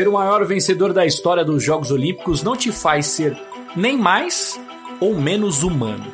Ser o maior vencedor da história dos Jogos Olímpicos não te faz ser nem mais ou menos humano.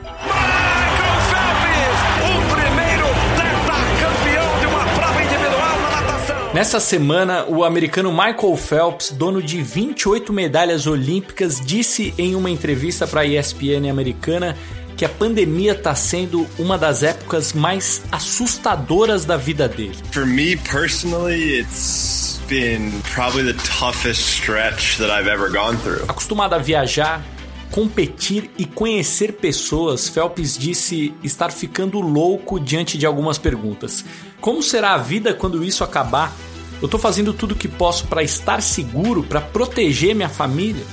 Nessa semana, o americano Michael Phelps, dono de 28 medalhas olímpicas, disse em uma entrevista para a ESPN americana que a pandemia está sendo uma das épocas mais assustadoras da vida dele. For me personally, it's been probably the toughest stretch that I've ever gone through. Acostumado a viajar, competir e conhecer pessoas, Phelps disse estar ficando louco diante de algumas perguntas. Como será a vida quando isso acabar? Eu tô fazendo tudo o que posso para estar seguro, para proteger minha família.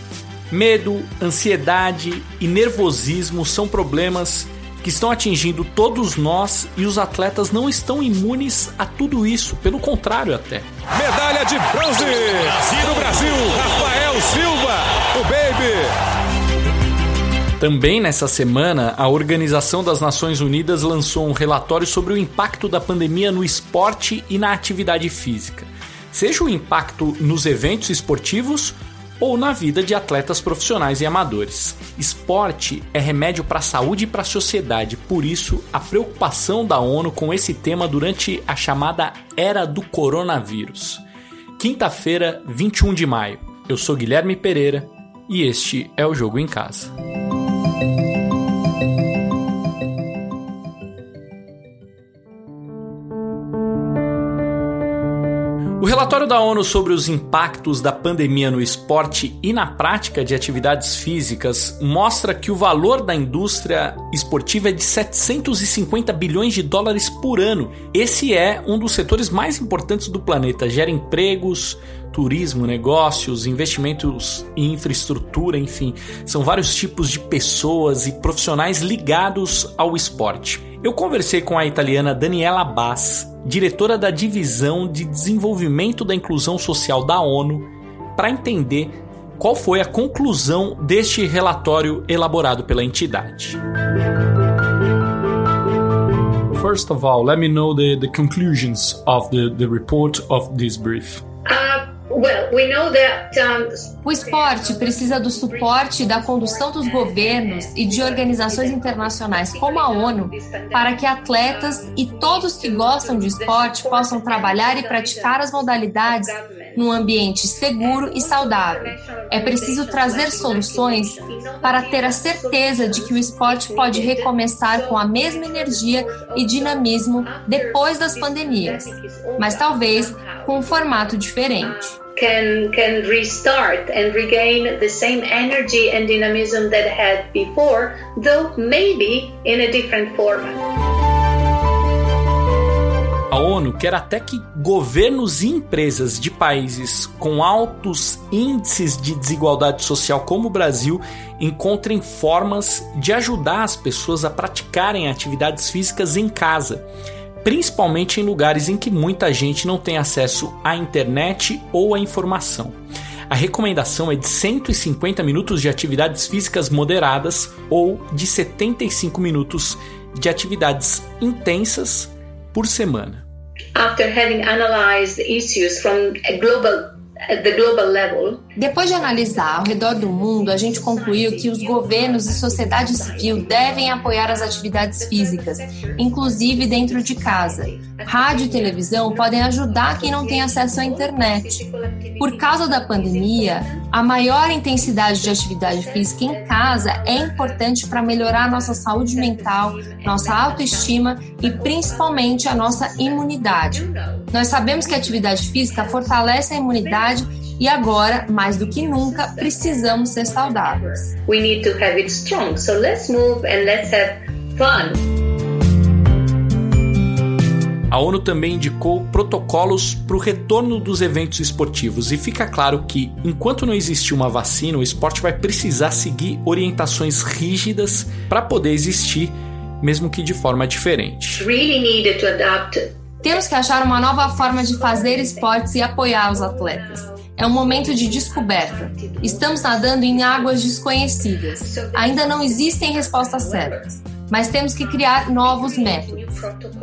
Medo, ansiedade e nervosismo são problemas que estão atingindo todos nós e os atletas não estão imunes a tudo isso, pelo contrário até. Medalha de bronze do Brasil, Rafael Silva, o Baby. Também nessa semana, a Organização das Nações Unidas lançou um relatório sobre o impacto da pandemia no esporte e na atividade física, seja o impacto nos eventos esportivos ou na vida de atletas profissionais e amadores. Esporte é remédio para a saúde e para a sociedade, por isso a preocupação da ONU com esse tema durante a chamada Era do Coronavírus. Quinta-feira, 21 de maio. Eu sou Guilherme Pereira e este é o Jogo em Casa. O relatório da ONU sobre os impactos da pandemia no esporte e na prática de atividades físicas mostra que o valor da indústria esportiva é de 750 bilhões de dólares por ano. Esse é um dos setores mais importantes do planeta, gera empregos, turismo, negócios, investimentos em infraestrutura, enfim, são vários tipos de pessoas e profissionais ligados ao esporte. Eu conversei com a italiana Daniela Bass, diretora da Divisão de Desenvolvimento da Inclusão Social da ONU, para entender qual foi a conclusão deste relatório elaborado pela entidade. First of all, let me know the, the conclusions of the, the report of this brief. O esporte precisa do suporte da condução dos governos e de organizações internacionais como a ONU para que atletas e todos que gostam de esporte possam trabalhar e praticar as modalidades num ambiente seguro e saudável. É preciso trazer soluções para ter a certeza de que o esporte pode recomeçar com a mesma energia e dinamismo depois das pandemias, mas talvez com um formato diferente. can can restart and regain the same energy and dynamism that had before, though maybe in a different format. A ONU quer até que governos e empresas de países com altos índices de desigualdade social, como o Brasil, encontrem formas de ajudar as pessoas a praticarem atividades físicas em casa principalmente em lugares em que muita gente não tem acesso à internet ou à informação. A recomendação é de 150 minutos de atividades físicas moderadas ou de 75 minutos de atividades intensas por semana. After having analyzed issues from a global depois de analisar ao redor do mundo, a gente concluiu que os governos e sociedade civil devem apoiar as atividades físicas, inclusive dentro de casa. Rádio e televisão podem ajudar quem não tem acesso à internet. Por causa da pandemia, a maior intensidade de atividade física em casa é importante para melhorar nossa saúde mental, nossa autoestima e principalmente a nossa imunidade. Nós sabemos que a atividade física fortalece a imunidade e agora, mais do que nunca, precisamos ser saudáveis. We need to have it strong. So let's move and let's have fun. A ONU também indicou protocolos para o retorno dos eventos esportivos e fica claro que, enquanto não existir uma vacina, o esporte vai precisar seguir orientações rígidas para poder existir, mesmo que de forma diferente. Really needed to adapt temos que achar uma nova forma de fazer esportes e apoiar os atletas. É um momento de descoberta. Estamos nadando em águas desconhecidas. Ainda não existem respostas certas, mas temos que criar novos métodos.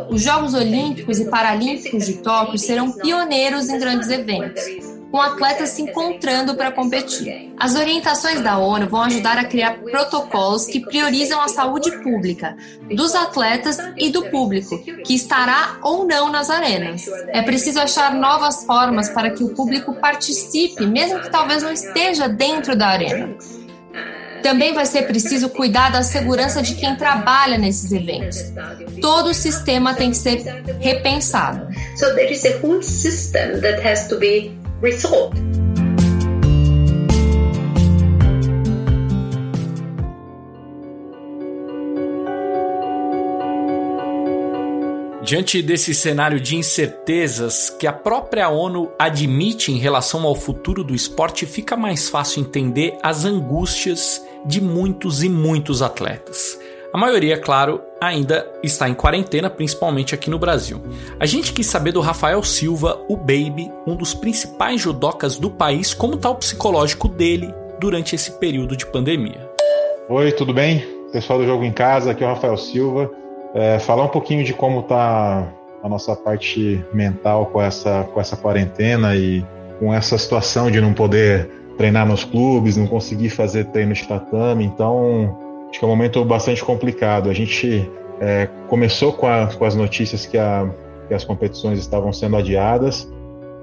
Os Jogos Olímpicos e Paralímpicos de Tóquio serão pioneiros em grandes eventos. Com atletas se encontrando para competir. As orientações da ONU vão ajudar a criar protocolos que priorizam a saúde pública dos atletas e do público, que estará ou não nas arenas. É preciso achar novas formas para que o público participe, mesmo que talvez não esteja dentro da arena. Também vai ser preciso cuidar da segurança de quem trabalha nesses eventos. Todo o sistema tem que ser repensado. So there is a whole system that has to be resolved. Diante desse cenário de incertezas que a própria ONU admite em relação ao futuro do esporte, fica mais fácil entender as angústias de muitos e muitos atletas. A maioria, claro, ainda está em quarentena, principalmente aqui no Brasil. A gente quis saber do Rafael Silva, o Baby, um dos principais judocas do país, como está o psicológico dele durante esse período de pandemia. Oi, tudo bem? Pessoal do Jogo em Casa, aqui é o Rafael Silva. É, falar um pouquinho de como está a nossa parte mental com essa, com essa quarentena e com essa situação de não poder treinar nos clubes, não conseguir fazer treino de tatame. Então, acho que é um momento bastante complicado. A gente é, começou com, a, com, as notícias que, a, que as competições estavam sendo adiadas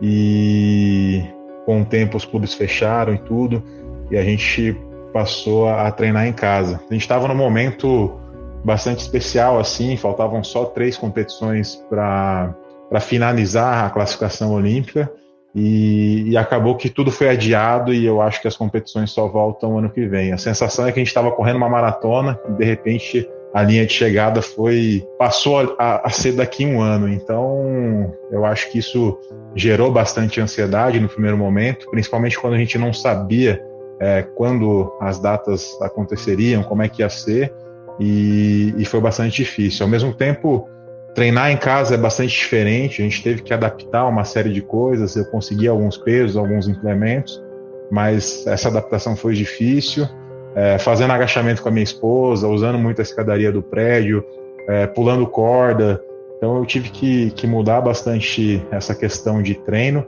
e com o tempo os clubes fecharam e tudo e a gente passou a, a treinar em casa. A gente estava num momento bastante especial assim, faltavam só três competições para finalizar a classificação olímpica e, e, acabou que tudo foi adiado e eu acho que as competições só voltam ano que vem. A sensação é que a gente estava correndo uma maratona e de repente a linha de chegada foi passou a, a, ser daqui um ano. Então eu acho que isso gerou bastante ansiedade no primeiro momento, principalmente quando a gente não sabia é, quando as datas aconteceriam, como é que ia ser e, e foi bastante difícil. Ao mesmo tempo Treinar em casa é bastante diferente, a gente teve que adaptar uma série de coisas, eu consegui alguns pesos, alguns implementos, mas essa adaptação foi difícil. É, fazendo agachamento com a minha esposa, usando muito a escadaria do prédio, é, pulando corda. Então eu tive que, que, mudar bastante essa questão de treino.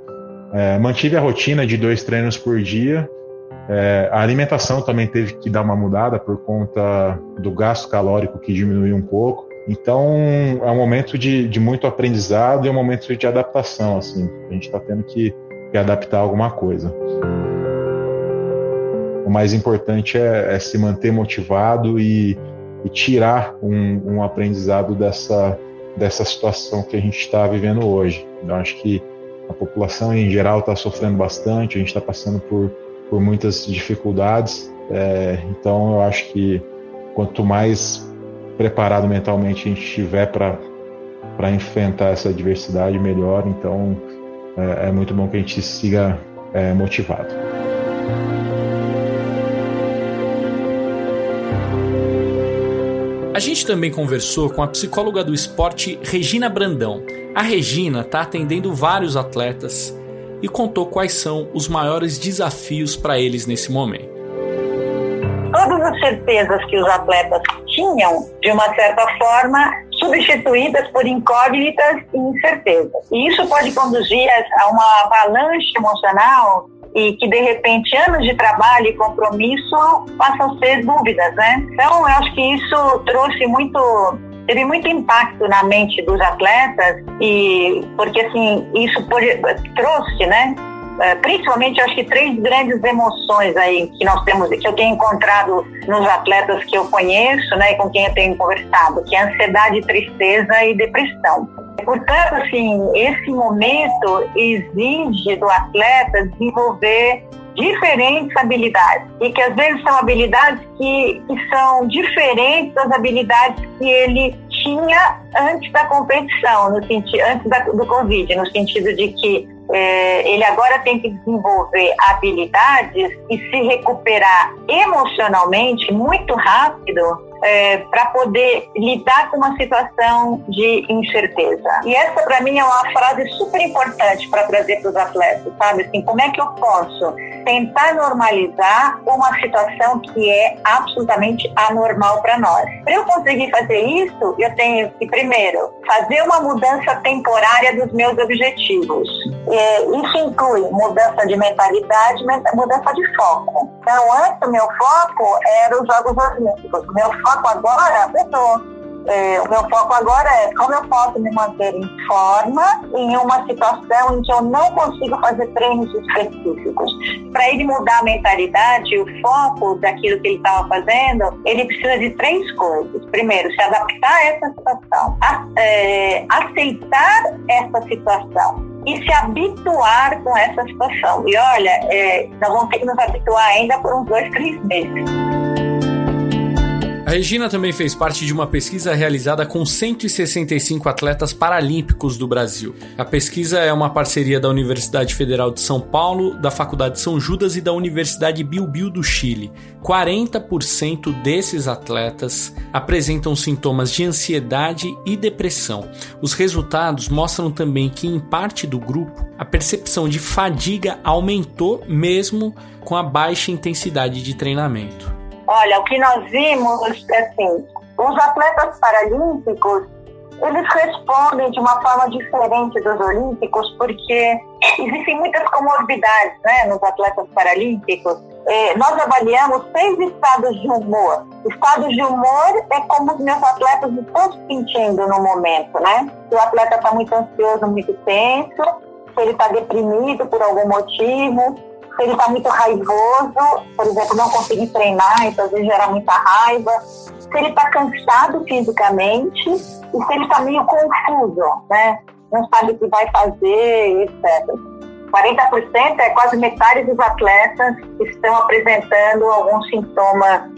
É, mantive a rotina de dois treinos por dia. É, a alimentação também teve que dar uma mudada por conta do gasto calórico que diminuiu um pouco. Então, é um momento de, de muito aprendizado e um momento de adaptação, assim. A gente está tendo que, que, adaptar alguma coisa. O mais importante é, é se manter motivado e, e tirar um, um, aprendizado dessa, dessa situação que a gente está vivendo hoje. Eu acho que a população em geral está sofrendo bastante, a gente está passando por, por muitas dificuldades. É, então, eu acho que quanto mais preparado mentalmente a gente estiver para enfrentar essa adversidade melhor. Então é, é, muito bom que a gente siga é, motivado. A gente também conversou com a psicóloga do esporte Regina Brandão. A Regina está atendendo vários atletas e contou quais são os maiores desafios para eles nesse momento todas as certezas que os atletas tinham, de uma certa forma, substituídas por incógnitas e incertezas. E isso pode conduzir a uma avalanche emocional e que de repente anos de trabalho e compromisso passam a ser dúvidas, né? Então eu acho que isso trouxe muito teve muito impacto na mente dos atletas e porque assim isso trouxe, né, principalmente, acho que três grandes emoções aí que nós temos, que eu tenho encontrado nos atletas que eu conheço, né, com quem eu tenho conversado, que é ansiedade, tristeza e depressão. Portanto, assim, esse momento exige do atleta desenvolver diferentes habilidades e que às vezes são habilidades que, que são diferentes das habilidades que ele tinha antes da competição, no sentido, antes da, do Covid, no sentido de que é, ele agora tem que desenvolver habilidades e se recuperar emocionalmente muito rápido é, para poder lidar com uma situação de incerteza. E essa, para mim, é uma frase super importante para trazer para os atletas, sabe? Assim, como é que eu posso tentar normalizar uma situação que é absolutamente anormal para nós? Para eu conseguir fazer isso, eu tenho que, primeiro, fazer uma mudança temporária dos meus objetivos. É, isso inclui mudança de mentalidade, mudança de foco. Então, antes, o meu foco era os Jogos Olímpicos. O meu foco agora mudou é, o meu foco agora é como eu posso me manter em forma em uma situação em que eu não consigo fazer treinos específicos. Para ele mudar a mentalidade, o foco daquilo que ele estava fazendo, ele precisa de três coisas. Primeiro, se adaptar a essa situação, a, é, aceitar essa situação e se habituar com essa situação. E olha, é, nós vamos ter que nos habituar ainda por uns dois, três meses. A Regina também fez parte de uma pesquisa realizada com 165 atletas paralímpicos do Brasil. A pesquisa é uma parceria da Universidade Federal de São Paulo, da Faculdade São Judas e da Universidade Bilbil do Chile. 40% desses atletas apresentam sintomas de ansiedade e depressão. Os resultados mostram também que, em parte do grupo, a percepção de fadiga aumentou mesmo com a baixa intensidade de treinamento. Olha, o que nós vimos, assim, os atletas paralímpicos, eles respondem de uma forma diferente dos olímpicos, porque existem muitas comorbidades né, nos atletas paralímpicos. É, nós avaliamos seis estados de humor. Estados de humor é como os meus atletas estão se sentindo no momento, né? Se o atleta está muito ansioso, muito tenso, se ele está deprimido por algum motivo, se ele está muito raivoso, por exemplo, não conseguir treinar, então às vezes gera muita raiva, se ele está cansado fisicamente e se ele está meio confuso, né? Não sabe o que vai fazer, etc. 40% é quase metade dos atletas que estão apresentando algum sintoma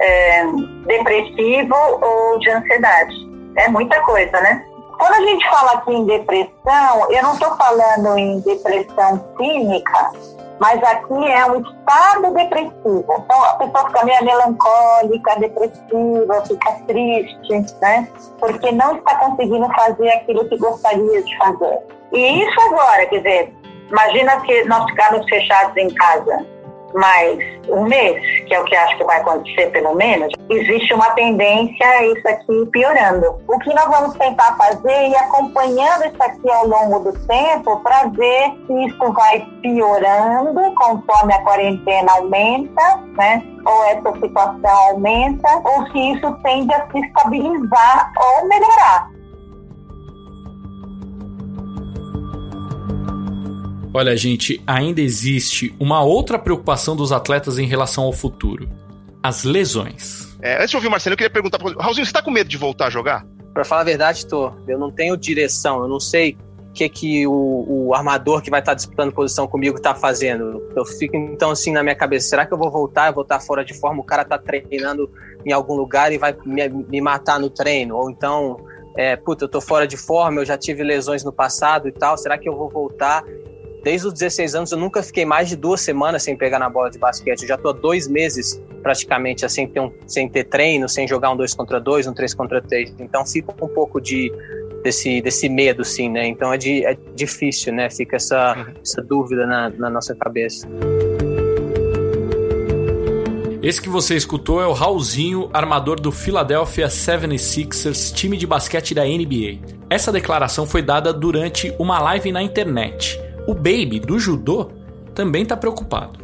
é, depressivo ou de ansiedade. É muita coisa, né? Quando a gente fala aqui em depressão, eu não estou falando em depressão clínica, mas aqui é um estado depressivo. Então a pessoa fica meio melancólica, depressiva, fica triste, né? Porque não está conseguindo fazer aquilo que gostaria de fazer. E isso agora, quer dizer, imagina que nós ficarmos fechados em casa mais um mês, que é o que acho que vai acontecer pelo menos, existe uma tendência a isso aqui piorando. O que nós vamos tentar fazer ir acompanhando isso aqui ao longo do tempo para ver se isso vai piorando conforme a quarentena aumenta, né? Ou essa situação aumenta, ou se isso tende a se estabilizar ou melhorar. Olha, gente, ainda existe uma outra preocupação dos atletas em relação ao futuro: as lesões. É, antes de ouvir o Marcelo, eu queria perguntar para Raulzinho, você tá com medo de voltar a jogar? Para falar a verdade, tô. Eu não tenho direção, eu não sei o que, que o, o armador que vai estar tá disputando posição comigo está fazendo. Eu fico então assim na minha cabeça: será que eu vou voltar? Eu vou estar fora de forma? O cara está treinando em algum lugar e vai me, me matar no treino? Ou então, é, puta, eu tô fora de forma, eu já tive lesões no passado e tal, será que eu vou voltar? Desde os 16 anos eu nunca fiquei mais de duas semanas sem pegar na bola de basquete. Eu já tô há dois meses praticamente assim, ter um, sem ter treino, sem jogar um 2 contra 2, um 3 contra 3. Então fica um pouco de desse, desse medo, sim, né? Então é, de, é difícil, né? Fica essa, uhum. essa dúvida na, na nossa cabeça. Esse que você escutou é o Raulzinho, armador do Philadelphia 76ers, time de basquete da NBA. Essa declaração foi dada durante uma live na internet. O Baby, do judô, também está preocupado.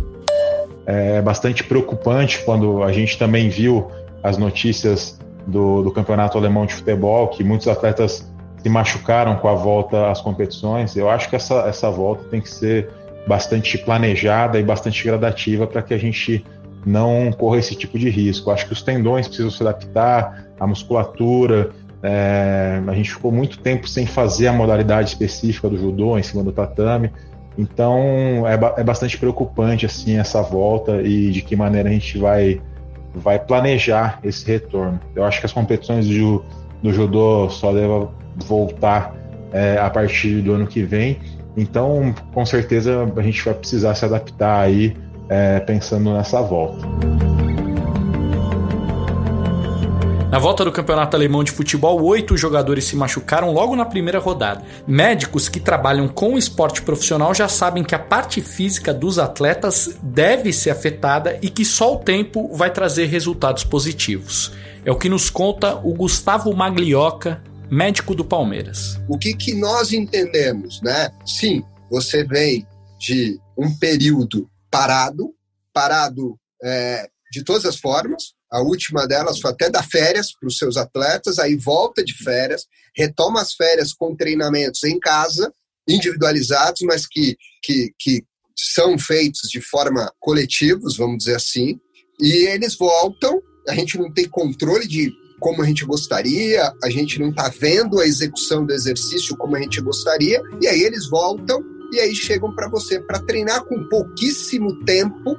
É bastante preocupante quando a gente também viu as notícias do, do campeonato alemão de futebol, que muitos atletas se machucaram com a volta às competições. Eu acho que essa, essa volta tem que ser bastante planejada e bastante gradativa para que a gente não corra esse tipo de risco. Acho que os tendões precisam se adaptar, a musculatura, é, a gente ficou muito tempo sem fazer a modalidade específica do judô em cima do tatame. Então é, é bastante preocupante assim essa volta e de que maneira a gente vai, vai planejar esse retorno. Eu acho que as competições do, do judô só devem voltar é, a partir do ano que vem. Então, com certeza, a gente vai precisar se adaptar aí é, pensando nessa volta. Na volta do campeonato alemão de futebol, oito jogadores se machucaram logo na primeira rodada. Médicos que trabalham com o esporte profissional já sabem que a parte física dos atletas deve ser afetada e que só o tempo vai trazer resultados positivos. É o que nos conta o Gustavo Maglioca, médico do Palmeiras. O que, que nós entendemos, né? Sim, você vem de um período parado, parado é, de todas as formas, a última delas foi até dar férias para os seus atletas, aí volta de férias, retoma as férias com treinamentos em casa, individualizados, mas que, que, que são feitos de forma coletivos, vamos dizer assim, e eles voltam. A gente não tem controle de como a gente gostaria, a gente não está vendo a execução do exercício como a gente gostaria, e aí eles voltam e aí chegam para você para treinar com pouquíssimo tempo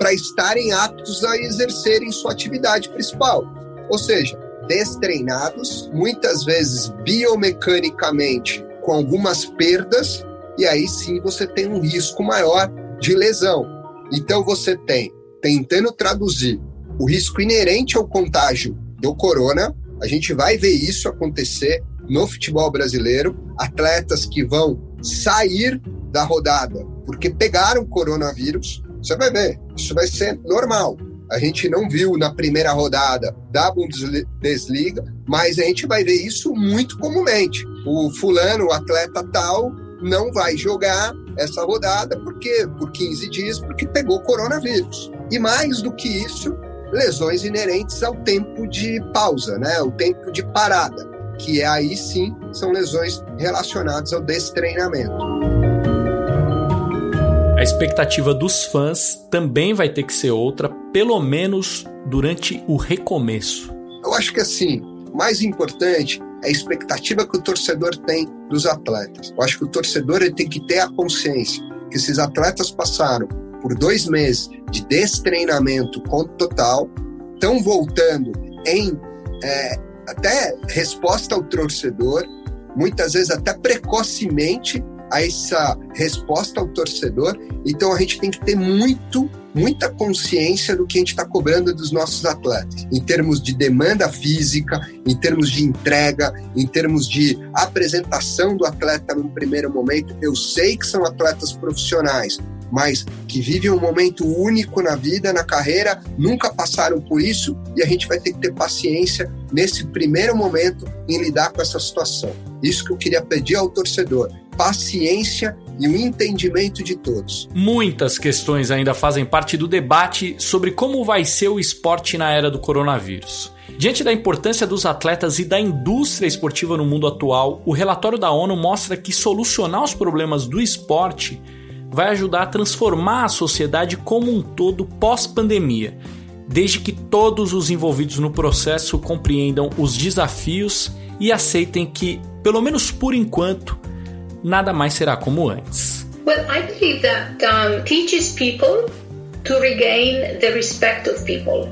para estarem aptos a exercerem sua atividade principal. Ou seja, destreinados, muitas vezes biomecanicamente com algumas perdas, e aí sim você tem um risco maior de lesão. Então você tem, tentando traduzir o risco inerente ao contágio do corona, a gente vai ver isso acontecer no futebol brasileiro, atletas que vão sair da rodada porque pegaram coronavírus, você vai ver, isso vai ser normal. A gente não viu na primeira rodada da Bundesliga, mas a gente vai ver isso muito comumente. O fulano, o atleta tal, não vai jogar essa rodada porque por 15 dias porque pegou coronavírus. E mais do que isso, lesões inerentes ao tempo de pausa, né? O tempo de parada, que aí sim são lesões relacionadas ao destreinamento. A expectativa dos fãs também vai ter que ser outra, pelo menos durante o recomeço. Eu acho que assim, mais importante é a expectativa que o torcedor tem dos atletas. Eu acho que o torcedor tem que ter a consciência que esses atletas passaram por dois meses de destreinamento total, estão voltando em é, até resposta ao torcedor, muitas vezes até precocemente a essa resposta ao torcedor. Então a gente tem que ter muito, muita consciência do que a gente está cobrando dos nossos atletas, em termos de demanda física, em termos de entrega, em termos de apresentação do atleta num primeiro momento. Eu sei que são atletas profissionais, mas que vivem um momento único na vida, na carreira, nunca passaram por isso e a gente vai ter que ter paciência nesse primeiro momento em lidar com essa situação. Isso que eu queria pedir ao torcedor paciência e o entendimento de todos. Muitas questões ainda fazem parte do debate sobre como vai ser o esporte na era do coronavírus. Diante da importância dos atletas e da indústria esportiva no mundo atual, o relatório da ONU mostra que solucionar os problemas do esporte vai ajudar a transformar a sociedade como um todo pós-pandemia, desde que todos os envolvidos no processo compreendam os desafios e aceitem que, pelo menos por enquanto, nada mais será como antes. Well, I believe that um, teaches people to regain the respect of people.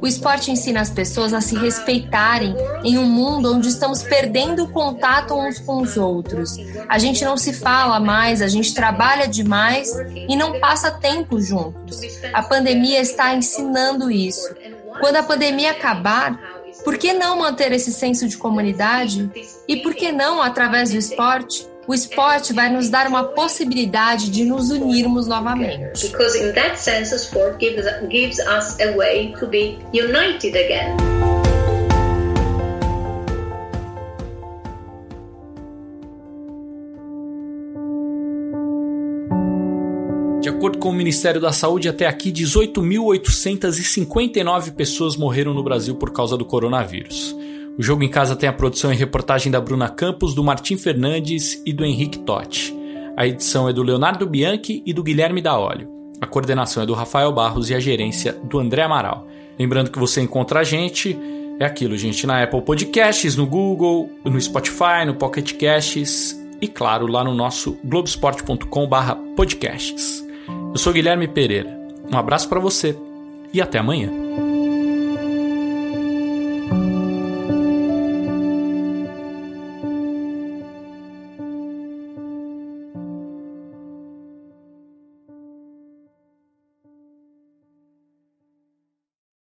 O esporte ensina as pessoas a se respeitarem em um mundo onde estamos perdendo o contato uns com os outros. A gente não se fala mais, a gente trabalha demais e não passa tempo juntos. A pandemia está ensinando isso. Quando a pandemia acabar, por que não manter esse senso de comunidade? E por que não, através do esporte, o esporte vai nos dar uma possibilidade de nos unirmos novamente. Because in that sense, the sport gives, gives us a way to be united again. De acordo com o Ministério da Saúde, até aqui 18.859 pessoas morreram no Brasil por causa do coronavírus. O Jogo em Casa tem a produção e reportagem da Bruna Campos, do Martim Fernandes e do Henrique Totti. A edição é do Leonardo Bianchi e do Guilherme Daolio. A coordenação é do Rafael Barros e a gerência do André Amaral. Lembrando que você encontra a gente, é aquilo, gente, na Apple Podcasts, no Google, no Spotify, no Pocket Casts e, claro, lá no nosso globesport.com/podcasts. Eu sou Guilherme Pereira. Um abraço para você e até amanhã.